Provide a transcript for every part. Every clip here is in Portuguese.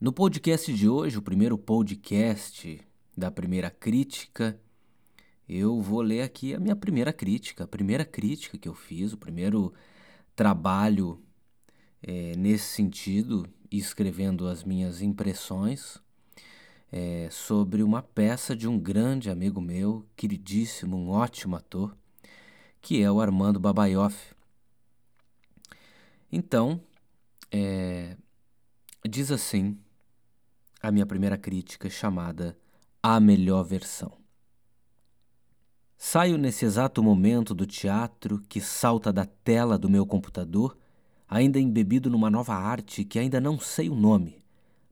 No podcast de hoje, o primeiro podcast da primeira crítica, eu vou ler aqui a minha primeira crítica, a primeira crítica que eu fiz, o primeiro trabalho é, nesse sentido, escrevendo as minhas impressões é, sobre uma peça de um grande amigo meu, queridíssimo, um ótimo ator, que é o Armando Babaioff. Então, é, diz assim a minha primeira crítica, chamada A Melhor Versão. Saio nesse exato momento do teatro que salta da tela do meu computador, ainda embebido numa nova arte que ainda não sei o nome,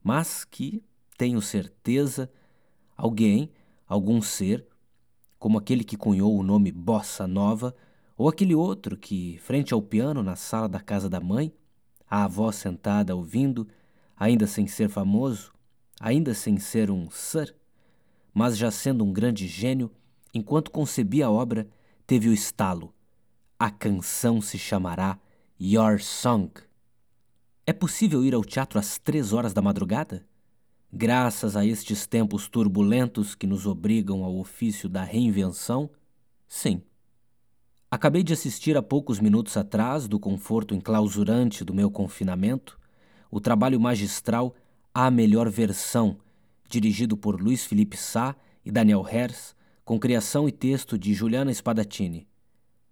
mas que, tenho certeza, alguém, algum ser, como aquele que cunhou o nome Bossa Nova, ou aquele outro que, frente ao piano na sala da casa da mãe, a avó sentada ouvindo, ainda sem ser famoso, ainda sem ser um sir, mas já sendo um grande gênio, enquanto concebia a obra, teve o estalo. A canção se chamará Your Song. É possível ir ao teatro às três horas da madrugada? Graças a estes tempos turbulentos que nos obrigam ao ofício da reinvenção? Sim. Acabei de assistir há poucos minutos atrás, do conforto enclausurante do meu confinamento, o trabalho magistral a Melhor Versão, dirigido por Luiz Felipe Sá e Daniel Hers, com criação e texto de Juliana Spadatini.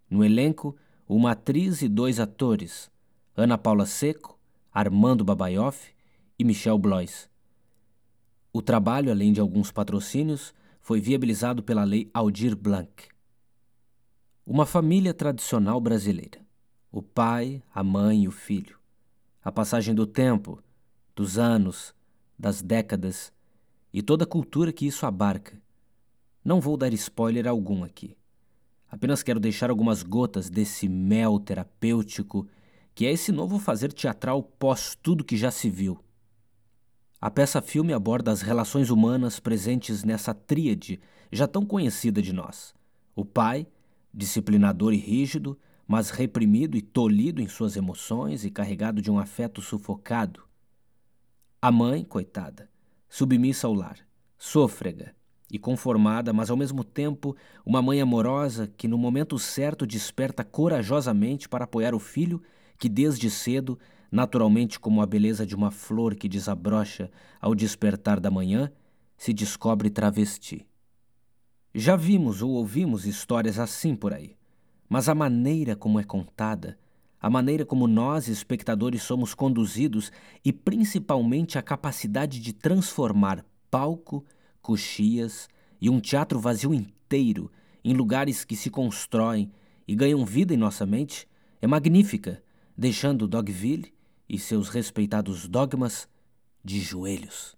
No elenco, uma atriz e dois atores, Ana Paula Seco, Armando Babaioff e Michel Blois. O trabalho, além de alguns patrocínios, foi viabilizado pela Lei Aldir Blanc. Uma família tradicional brasileira. O pai, a mãe e o filho. A passagem do tempo, dos anos, das décadas e toda a cultura que isso abarca. Não vou dar spoiler algum aqui. Apenas quero deixar algumas gotas desse mel terapêutico que é esse novo fazer teatral pós tudo que já se viu. A peça-filme aborda as relações humanas presentes nessa tríade já tão conhecida de nós: o pai, disciplinador e rígido, mas reprimido e tolhido em suas emoções e carregado de um afeto sufocado. A mãe, coitada, submissa ao lar, sôfrega e conformada, mas ao mesmo tempo uma mãe amorosa que no momento certo desperta corajosamente para apoiar o filho que desde cedo, naturalmente como a beleza de uma flor que desabrocha ao despertar da manhã, se descobre travesti. Já vimos ou ouvimos histórias assim por aí, mas a maneira como é contada a maneira como nós, espectadores, somos conduzidos e principalmente a capacidade de transformar palco, coxias e um teatro vazio inteiro em lugares que se constroem e ganham vida em nossa mente é magnífica, deixando Dogville e seus respeitados dogmas de joelhos.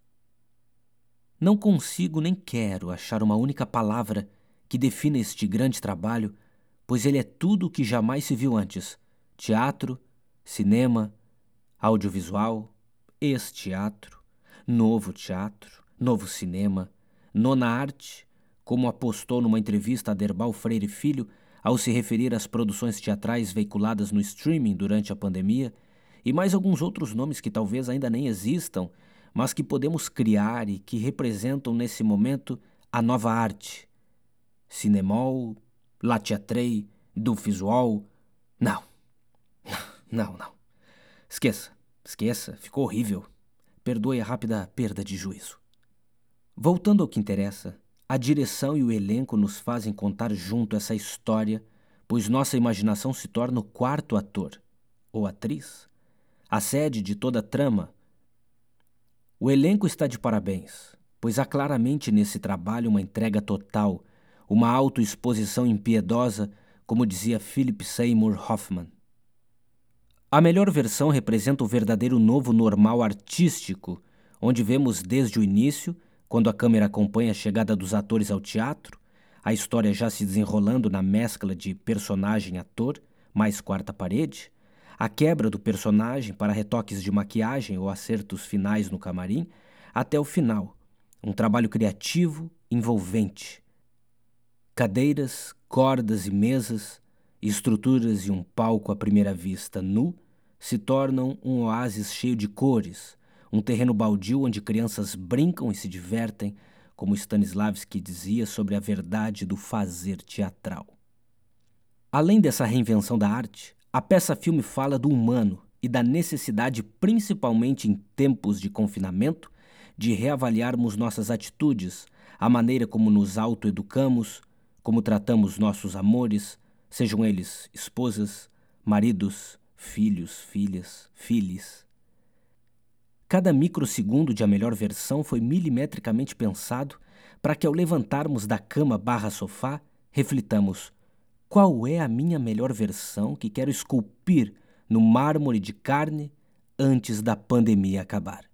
Não consigo nem quero achar uma única palavra que defina este grande trabalho, pois ele é tudo o que jamais se viu antes teatro, cinema, audiovisual, ex-teatro, novo teatro, novo cinema, nona arte, como apostou numa entrevista a Derbal Freire Filho ao se referir às produções teatrais veiculadas no streaming durante a pandemia, e mais alguns outros nomes que talvez ainda nem existam, mas que podemos criar e que representam nesse momento a nova arte. Cinemol, La Teatrei, do Visual. Não, não, não. Esqueça, esqueça, ficou horrível. Perdoe a rápida perda de juízo. Voltando ao que interessa, a direção e o elenco nos fazem contar junto essa história, pois nossa imaginação se torna o quarto ator, ou atriz, a sede de toda a trama. O elenco está de parabéns, pois há claramente nesse trabalho uma entrega total, uma autoexposição impiedosa, como dizia Philip Seymour Hoffman. A melhor versão representa o verdadeiro novo normal artístico, onde vemos desde o início, quando a câmera acompanha a chegada dos atores ao teatro, a história já se desenrolando na mescla de personagem-ator, mais quarta parede, a quebra do personagem para retoques de maquiagem ou acertos finais no camarim, até o final. Um trabalho criativo, envolvente. Cadeiras, cordas e mesas estruturas e um palco à primeira vista nu se tornam um oásis cheio de cores, um terreno baldio onde crianças brincam e se divertem, como Stanislavski dizia sobre a verdade do fazer teatral. Além dessa reinvenção da arte, a peça-filme fala do humano e da necessidade, principalmente em tempos de confinamento, de reavaliarmos nossas atitudes, a maneira como nos autoeducamos, como tratamos nossos amores, sejam eles esposas, maridos, filhos, filhas, filhos. Cada microsegundo de a melhor versão foi milimetricamente pensado para que ao levantarmos da cama barra sofá, reflitamos qual é a minha melhor versão que quero esculpir no mármore de carne antes da pandemia acabar.